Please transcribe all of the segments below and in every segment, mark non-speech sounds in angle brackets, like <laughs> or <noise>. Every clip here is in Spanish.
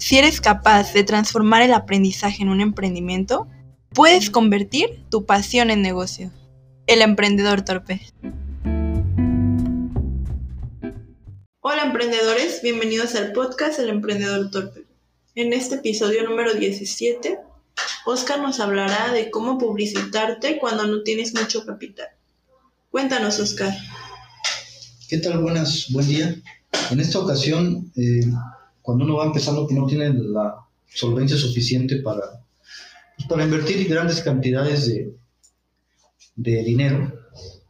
Si eres capaz de transformar el aprendizaje en un emprendimiento, puedes convertir tu pasión en negocio. El emprendedor torpe. Hola emprendedores, bienvenidos al podcast El emprendedor torpe. En este episodio número 17, Oscar nos hablará de cómo publicitarte cuando no tienes mucho capital. Cuéntanos, Oscar. ¿Qué tal? Buenas, buen día. En esta ocasión, eh, cuando uno va empezando que no tiene la solvencia suficiente para, pues, para invertir grandes cantidades de, de dinero,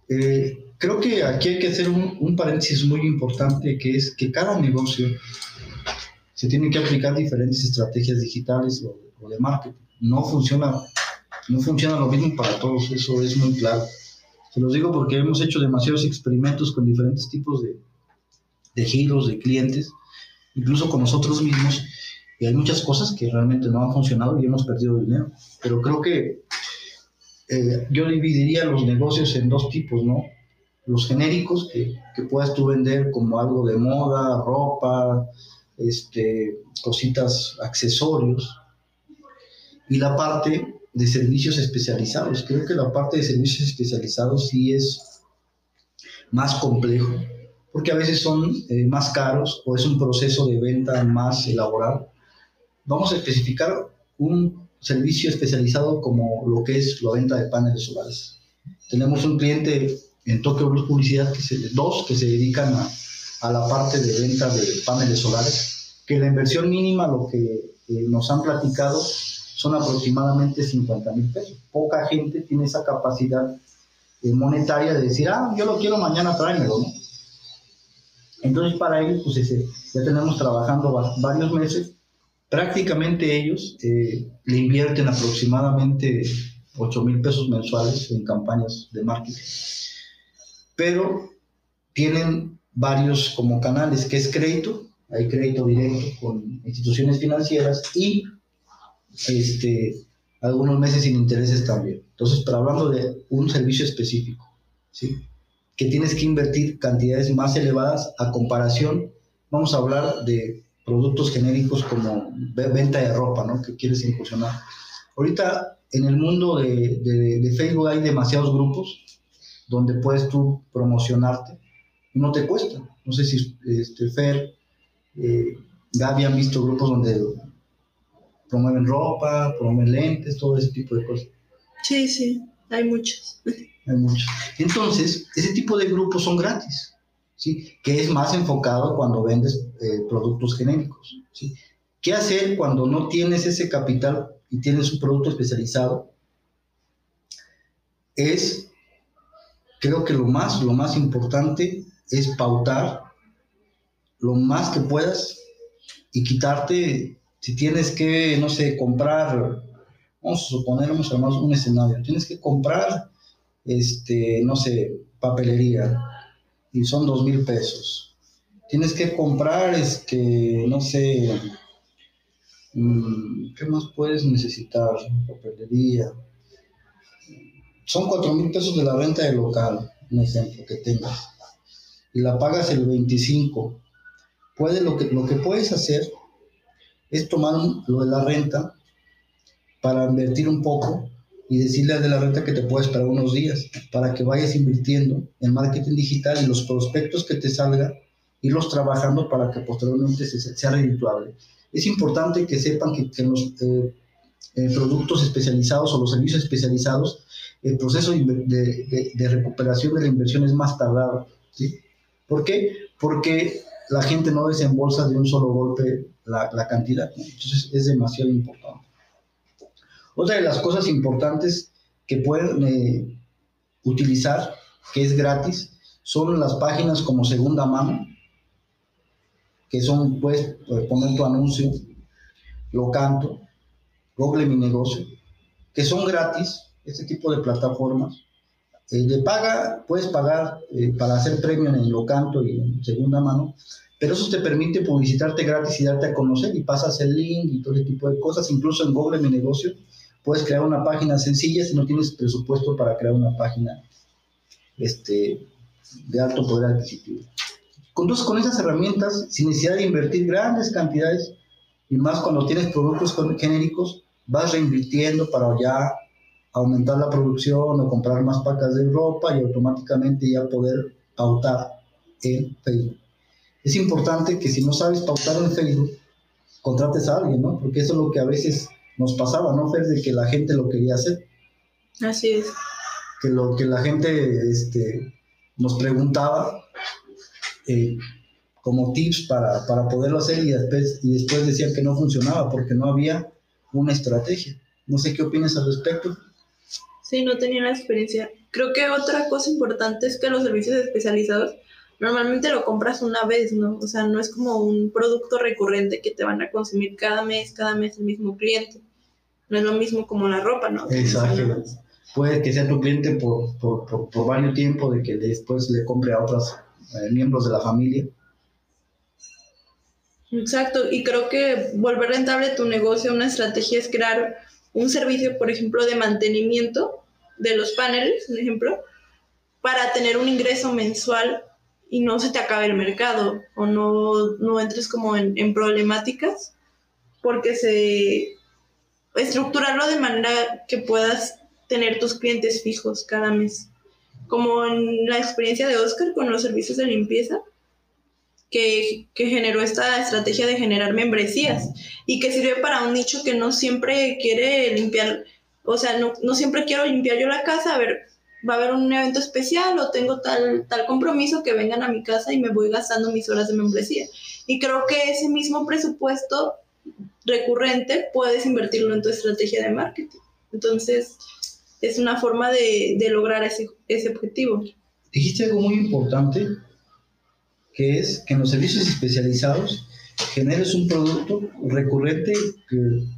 eh, creo que aquí hay que hacer un, paréntesis muy importante que es que cada negocio se tiene que aplicar diferentes estrategias digitales o, de marketing. No funciona, no funciona lo mismo para todos, eso es muy claro. Se los digo porque hemos hecho demasiados experimentos con diferentes tipos de, de giros, de clientes, incluso con nosotros mismos, y hay muchas cosas que realmente no han funcionado y hemos perdido dinero. Pero creo que eh, yo dividiría los negocios en dos tipos, ¿no? Los genéricos, que, que, puedas tú vender como algo de moda, ropa, este, cositas, accesorios, y la parte de servicios especializados. Creo que la parte de servicios especializados sí es más complejo porque a veces son eh, más caros o es un proceso de venta más elaborado. Vamos a especificar un servicio especializado como lo que es la venta de paneles solares. Tenemos un cliente en Tokyo Blue Publicidad, que se, dos que se dedican a, a, la parte de venta de paneles solares, que la inversión mínima, lo que eh, nos han platicado, son aproximadamente 50 mil pesos. Poca gente tiene esa capacidad eh, monetaria de decir, ah, yo lo quiero mañana, tráemelo, ¿no? Entonces, para ellos, pues ese, ya tenemos trabajando varios meses. Prácticamente ellos eh, le invierten aproximadamente 8 mil pesos mensuales en campañas de marketing. Pero tienen varios como canales, que es crédito, hay crédito directo con instituciones financieras y este, algunos meses sin intereses también. Entonces, pero hablando de un servicio específico, ¿sí? Que tienes que invertir cantidades más elevadas a comparación, vamos a hablar de productos genéricos como venta de ropa, ¿no? Que quieres incursionar. Ahorita en el mundo de, de, Facebook hay demasiados grupos donde puedes tú promocionarte y no te cuesta. No sé si este, Fer, eh, Gaby han visto grupos donde promueven ropa, promueven lentes, todo ese tipo de cosas. Sí, sí, hay muchos. Muchos. Entonces, ese tipo de grupos son gratis, ¿sí? Que es más enfocado cuando vendes eh, productos genéricos, ¿sí? ¿Qué hacer cuando no tienes ese capital y tienes un producto especializado? Es, creo que lo más, lo más importante es pautar lo más que puedas y quitarte, si tienes que, no sé, comprar, vamos a suponer, vamos a un escenario, tienes que comprar este, no sé, papelería y son dos mil pesos. Tienes que comprar, este, no sé, mm, ¿qué más puedes necesitar? Papelería. Son cuatro mil pesos de la renta del local, un ejemplo que tengas. Y la pagas el 25. Puede, lo, que, lo que puedes hacer es tomar lo de la renta para invertir un poco y decirle al de la renta que te puede esperar unos días para que vayas invirtiendo en marketing digital y los prospectos que te salgan, irlos trabajando para que posteriormente sea redituable. Es importante que sepan que, en los eh, eh, productos especializados o los servicios especializados, el proceso de, de, recuperación de la inversión es más tardado. ¿sí? ¿Por qué? Porque la gente no desembolsa de un solo golpe la, la cantidad. Entonces es demasiado importante. Otra de las cosas importantes que pueden eh, utilizar, que es gratis, son las páginas como segunda mano, que son, puedes poner tu anuncio, lo canto, Google Mi Negocio, que son gratis, este tipo de plataformas. Eh, paga, puedes pagar eh, para hacer premio en lo canto y en segunda mano, pero eso te permite publicitarte gratis y darte a conocer y pasas el link y todo ese tipo de cosas, incluso en Google Mi Negocio Puedes crear una página sencilla si no tienes presupuesto para crear una página este, de alto poder adquisitivo. Entonces, con esas herramientas, sin necesidad de invertir grandes cantidades, Y más cuando tienes productos genéricos, vas reinvirtiendo para ya aumentar la producción o comprar más pacas de ropa y automáticamente ya poder pautar en Facebook. Es importante que si no sabes pautar en Facebook, contrates a alguien, ¿no? Porque eso es lo que a veces nos pasaba, ¿no, Fer? De que la gente lo quería hacer. Así es. Que lo que la gente este, nos preguntaba eh, como tips para, para, poderlo hacer y después, y después decían que no funcionaba porque no había una estrategia. No sé qué opinas al respecto. Sí, no tenía la experiencia. Creo que otra cosa importante es que los servicios especializados normalmente lo compras una vez, ¿no? O sea, no es como un producto recurrente que te van a consumir cada mes, cada mes el mismo cliente. No es lo mismo como la ropa, ¿no? Exacto. Puede que sea tu cliente por, por, por, varios tiempos, de que después le compre a otros eh, miembros de la familia. Exacto, y creo que volver rentable tu negocio, una estrategia es crear un servicio, por ejemplo, de mantenimiento de los paneles, un ejemplo, para tener un ingreso mensual y no se te acabe el mercado o no, no entres como en, en problemáticas porque se estructurarlo de manera que puedas tener tus clientes fijos cada mes. Como en la experiencia de Oscar con los servicios de limpieza, que, que, generó esta estrategia de generar membresías y que sirve para un nicho que no siempre quiere limpiar, o sea, no, no siempre quiero limpiar yo la casa, a ver, va a haber un evento especial o tengo tal, tal compromiso que vengan a mi casa y me voy gastando mis horas de membresía. Y creo que ese mismo presupuesto recurrente puedes invertirlo en tu estrategia de marketing. Entonces, es una forma de, de lograr ese, ese objetivo. Dijiste algo muy importante, que es que en los servicios especializados generes un producto recurrente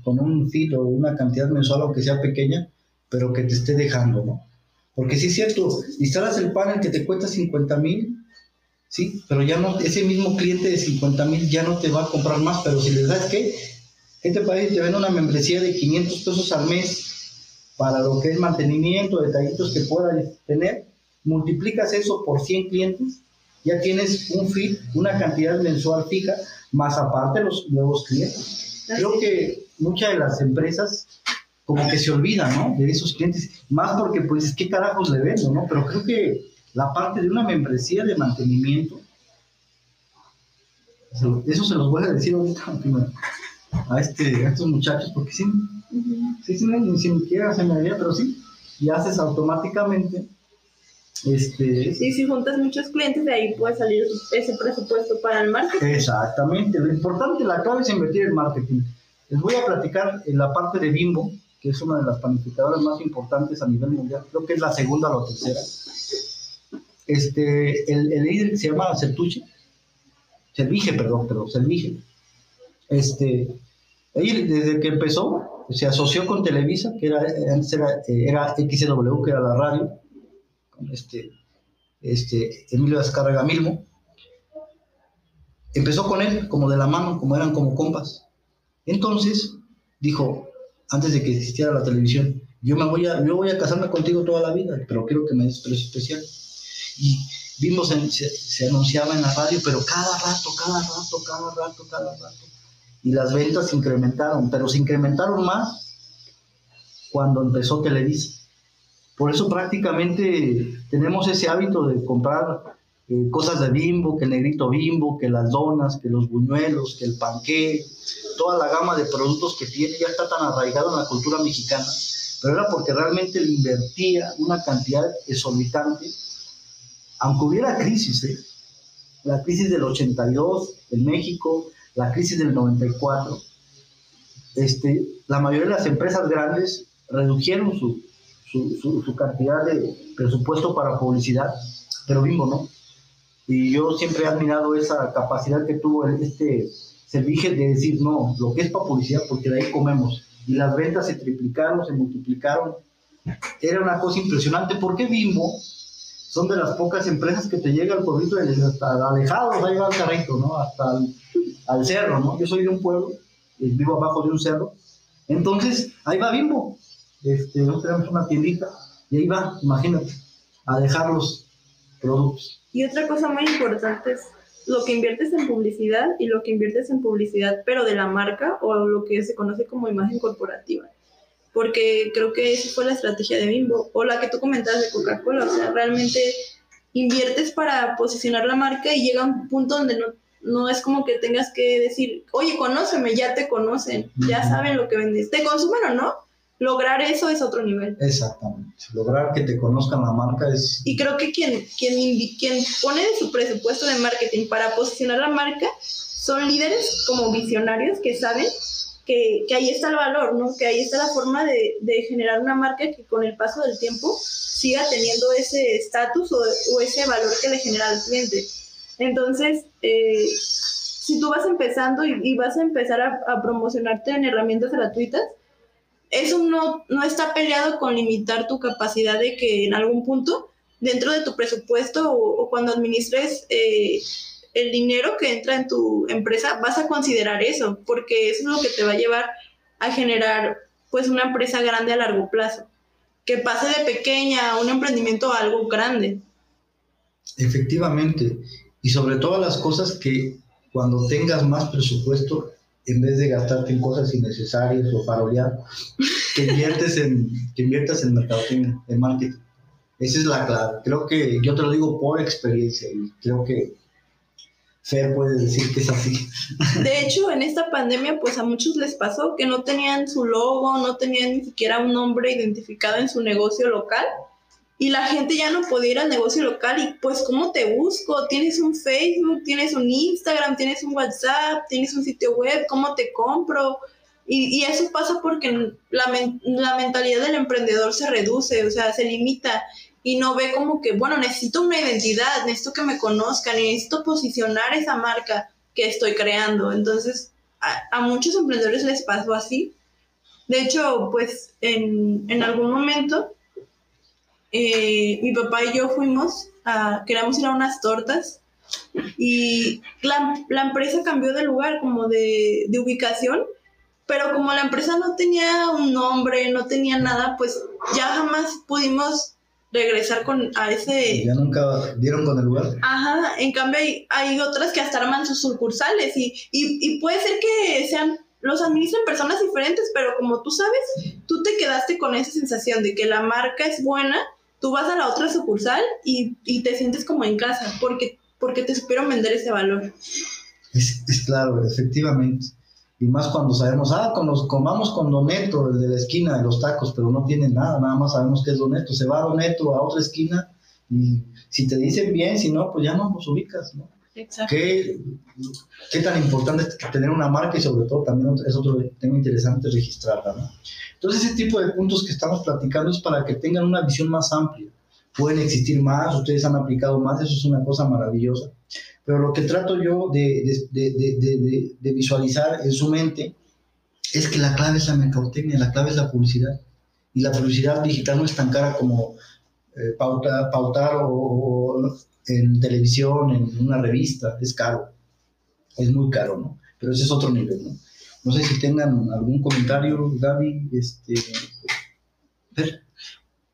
con un fee o una cantidad mensual, aunque sea pequeña, pero que te esté dejando, ¿no? Porque sí es cierto, instalas el panel que te cuesta 50 mil, ¿sí? Pero ya no, ese mismo cliente de 50 mil ya no te va a comprar más, pero si le das que, ¿qué te parece? Te ven una membresía de 500 pesos al mes para lo que es mantenimiento, detallitos que puedas tener, multiplicas eso por 100 clientes, ya tienes un fee, una cantidad mensual fija, más aparte los nuevos clientes. Creo que muchas de las empresas como que se olvida, ¿no? De esos clientes, más porque pues, ¿qué carajos le vendo, no? Pero creo que la parte de una membresía de mantenimiento, eso se los voy a decir ahorita a, este, a estos muchachos, porque sí, sí, sí, ni siquiera se me haría, pero sí, y haces automáticamente. Este, sí, si juntas muchos clientes, de ahí puede salir ese presupuesto para el marketing. Exactamente, lo importante, la clave es invertir en marketing. Les voy a platicar en la parte de Bimbo, que es una de las panificadoras más importantes a nivel mundial, creo que es la segunda o la tercera. Este, el, el líder se llama Certuche, Servige, perdón, pero Servige. Este, desde que empezó, se asoció con Televisa, que era, era, era XW, que era la radio, con este, este Emilio Azcárraga Milmo. Empezó con él, como de la mano, como eran como compas. Entonces, dijo, antes de que existiera la televisión. Yo me voy a, yo voy a casarme contigo toda la vida, pero quiero que me des precio especial. Y vimos, se, se, anunciaba en la radio, pero cada rato, cada rato, cada rato, cada rato. Y las ventas se incrementaron, pero se incrementaron más cuando empezó Televisa. Por eso prácticamente tenemos ese hábito de comprar eh, cosas de bimbo, que el negrito bimbo, que las donas, que los buñuelos, que el panqué, toda la gama de productos que tiene ya está tan arraigado en la cultura mexicana, pero era porque realmente le invertía una cantidad exorbitante, aunque hubiera crisis, ¿eh? la crisis del 82 en México, la crisis del 94, este, la mayoría de las empresas grandes redujeron su, su, su cantidad de presupuesto para publicidad, pero Bimbo no y yo siempre he admirado esa capacidad que tuvo este servicio de decir, no, lo que es para publicidad, porque de ahí comemos. Y las ventas se triplicaron, se multiplicaron. Era una cosa impresionante. ¿Por qué Bimbo? Son de las pocas empresas que te llega al pueblito hasta alejados, va a llegar al carrito, ¿no? Hasta al cerro, ¿no? Yo soy de un pueblo, vivo abajo de un cerro. Entonces, ahí va Bimbo. Este, tenemos una tiendita y ahí va, imagínate, a dejar los productos. Y otra cosa muy importante es lo que inviertes en publicidad y lo que inviertes en publicidad, pero de la marca o lo que se conoce como imagen corporativa. Porque creo que esa fue la estrategia de Bimbo, o la que tú comentabas de Coca-Cola, o sea, realmente inviertes para posicionar la marca y llega un punto donde no, no es como que tengas que decir, oye, conóceme, ya te conocen, ya saben lo que vendes, te consumen o no, lograr eso es otro nivel. Exactamente. Lograr que te conozcan la marca es... Y creo que quien, quien, quien pone de su presupuesto de marketing para posicionar la marca son líderes como visionarios que saben que, que ahí está el valor, ¿no? Que ahí está la forma de, de, generar una marca que con el paso del tiempo siga teniendo ese estatus o, o, ese valor que le genera al cliente. Entonces, eh, si tú vas empezando y, vas a empezar a, promocionarte en herramientas gratuitas, eso no, no está peleado con limitar tu capacidad de que en algún punto, dentro de tu presupuesto o, o cuando administres eh, el dinero que entra en tu empresa, vas a considerar eso, porque eso es lo que te va a llevar a generar pues una empresa grande a largo plazo, que pase de pequeña a un emprendimiento a algo grande. Efectivamente, y sobre todas las cosas que cuando tengas más presupuesto, en vez de gastarte en cosas innecesarias o farolear, que inviertes en, que inviertas en mercadotecnia, en marketing. Esa es la clave. Creo que yo te lo digo por experiencia y creo que Fer puede decir que es así. De hecho, en esta pandemia, pues a muchos les pasó que no tenían su logo, no tenían ni siquiera un nombre identificado en su negocio local y la gente ya no podía ir al negocio local y pues cómo te busco, tienes un Facebook, tienes un Instagram, tienes un WhatsApp, tienes un sitio web, cómo te compro. Y, y eso pasa porque la, la mentalidad del emprendedor se reduce, o sea, se limita y no ve como que, bueno, necesito una identidad, necesito que me conozcan, necesito posicionar esa marca que estoy creando. Entonces, a, a muchos emprendedores les pasó así. De hecho, pues en, en algún momento eh, mi papá y yo fuimos a, queríamos ir a unas tortas y la, la empresa cambió de lugar, como de, de, ubicación, pero como la empresa no tenía un nombre, no tenía nada, pues ya jamás pudimos regresar con a ese... Ya nunca dieron con el lugar. Ajá, en cambio hay, hay otras que hasta arman sus sucursales y, y, y puede ser que sean los administran personas diferentes, pero como tú sabes, tú te quedaste con esa sensación de que la marca es buena tú vas a la otra sucursal y, y te sientes como en casa, porque, porque te supieron vender ese valor. Es, es, claro, efectivamente. Y más cuando sabemos, ah, cuando comamos con Doneto, el de la esquina de los tacos, pero no tiene nada, nada más sabemos que es Doneto. Se va Doneto a otra esquina y si te dicen bien, si no, pues ya no nos ubicas, ¿no? Exacto. ¿Qué, ¿Qué, tan importante es tener una marca y sobre todo también es otro tema interesante registrarla. Entonces, ese tipo de puntos que estamos platicando es para que tengan una visión más amplia. Pueden existir más, ustedes han aplicado más, eso es una cosa maravillosa. Pero lo que trato yo de, de, de, de visualizar en su mente es que la clave es la mercadotecnia, la clave es la publicidad. Y la publicidad digital no es tan cara como eh, pauta, pautar o en televisión, en una revista, es caro. Es muy caro, ¿no? Pero ese es otro nivel, ¿no? No sé si tengan algún comentario, Gaby. Este.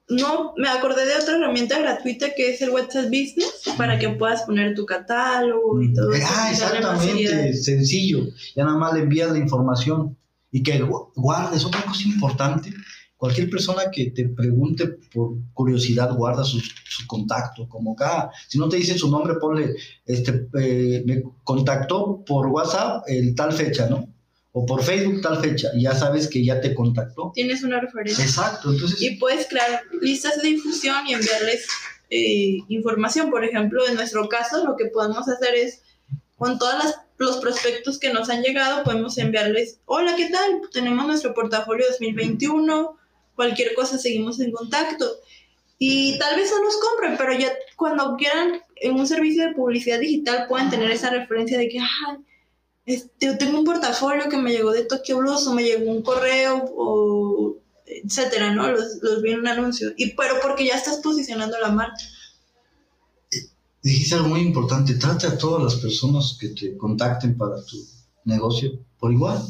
No, me acordé de otra herramienta gratuita que es el WhatsApp Business para que puedas poner tu catálogo y todo eso. Ah, exactamente, sencillo. Ya nada más le envías la información y que guardes. Otra cosa importante, cualquier persona que te pregunte por curiosidad, guarda su, su contacto. Como acá, si no te dicen su nombre, ponle, este, eh, me contactó por WhatsApp el tal fecha, ¿no? o por Facebook tal fecha, ya sabes que ya te contactó. Tienes una referencia. Exacto, entonces... Y puedes crear listas de difusión y enviarles eh, información. Por ejemplo, en nuestro caso, lo que podemos hacer es, con todos los prospectos que nos han llegado, podemos enviarles, hola, ¿qué tal? Tenemos nuestro portafolio 2021, cualquier cosa seguimos en contacto. Y tal vez no nos compren, pero ya cuando quieran en un servicio de publicidad digital pueden tener esa referencia de que, ah, este, tengo un portafolio que me llegó de Tokyo Blues o me llegó un correo o etcétera, ¿no? Los, los vi un anuncio. Y, pero porque ya estás posicionando la marca. Dijiste algo muy importante, trata a todas las personas que te contacten para tu negocio por igual.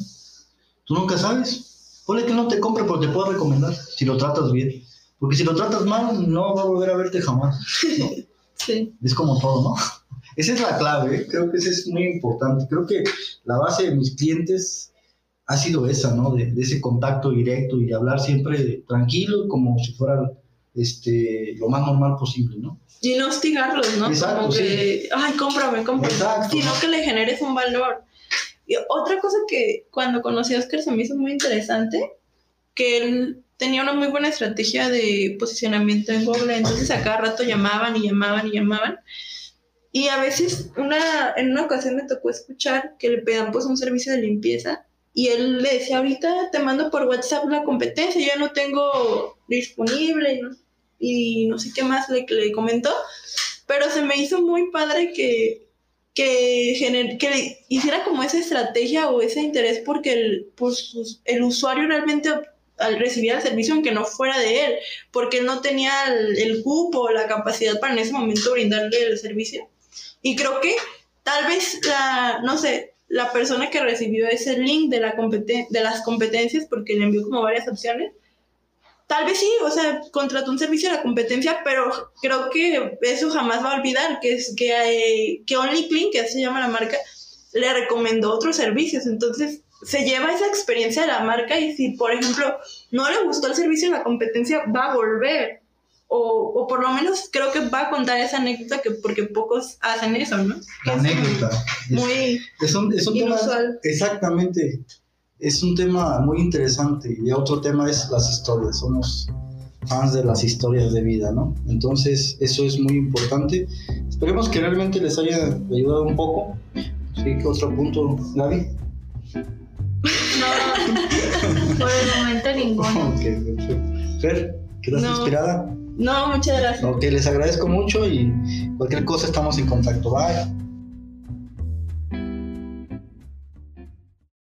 Tú nunca sabes. Puede que no te compre, pero te puedo recomendar si lo tratas bien. Porque si lo tratas mal, no va a volver a verte jamás. <laughs> ¿no? sí. Es como todo, ¿no? <laughs> Esa es la clave, ¿eh? creo que eso es muy importante. Creo que la base de mis clientes ha sido esa, ¿no? De, ese contacto directo y de hablar siempre tranquilo, como si fuera este, lo más normal posible, ¿no? Y no hostigarlos, ¿no? Exacto, como que, ay, cómprame, cómprame. Exacto. Sino que le generes un valor. Y otra cosa que cuando conocí a Oscar se me hizo muy interesante, que él tenía una muy buena estrategia de posicionamiento en Google, entonces a cada rato llamaban y llamaban y llamaban. Y a veces, una, en una ocasión me tocó escuchar que le pedían pues un servicio de limpieza y él le decía, ahorita te mando por WhatsApp la competencia, yo no tengo disponible y no sé qué más le, le comentó, pero se me hizo muy padre que, que, que hiciera como esa estrategia o ese interés porque el, pues, el usuario realmente al recibir el servicio aunque no fuera de él, porque él no tenía el, cupo o la capacidad para en ese momento brindarle el servicio. Y creo que tal vez la, no sé, la persona que recibió ese link de, la de las competencias, porque le envió como varias opciones, tal vez sí, o sea, contrató un servicio de la competencia, pero creo que eso jamás va a olvidar, que es que, eh, que OnlyClean, que así se llama la marca, le recomendó otros servicios. Entonces, se lleva esa experiencia de la marca y si, por ejemplo, no le gustó el servicio de la competencia, va a volver o, o, por lo menos creo que va a contar esa anécdota que porque pocos hacen eso, ¿no? La anécdota. Muy, es, un, es un tema, exactamente. Es un tema muy interesante y otro tema es las historias. Somos fans de las historias de vida, ¿no? Entonces eso es muy importante. Esperemos que realmente les haya ayudado un poco. Sí, ¿qué otro punto, Gaby? No, por el momento ninguno. ok, perfecto. Fer, ¿quedas inspirada? No, muchas gracias. Ok, les agradezco mucho y cualquier cosa estamos en contacto. Bye.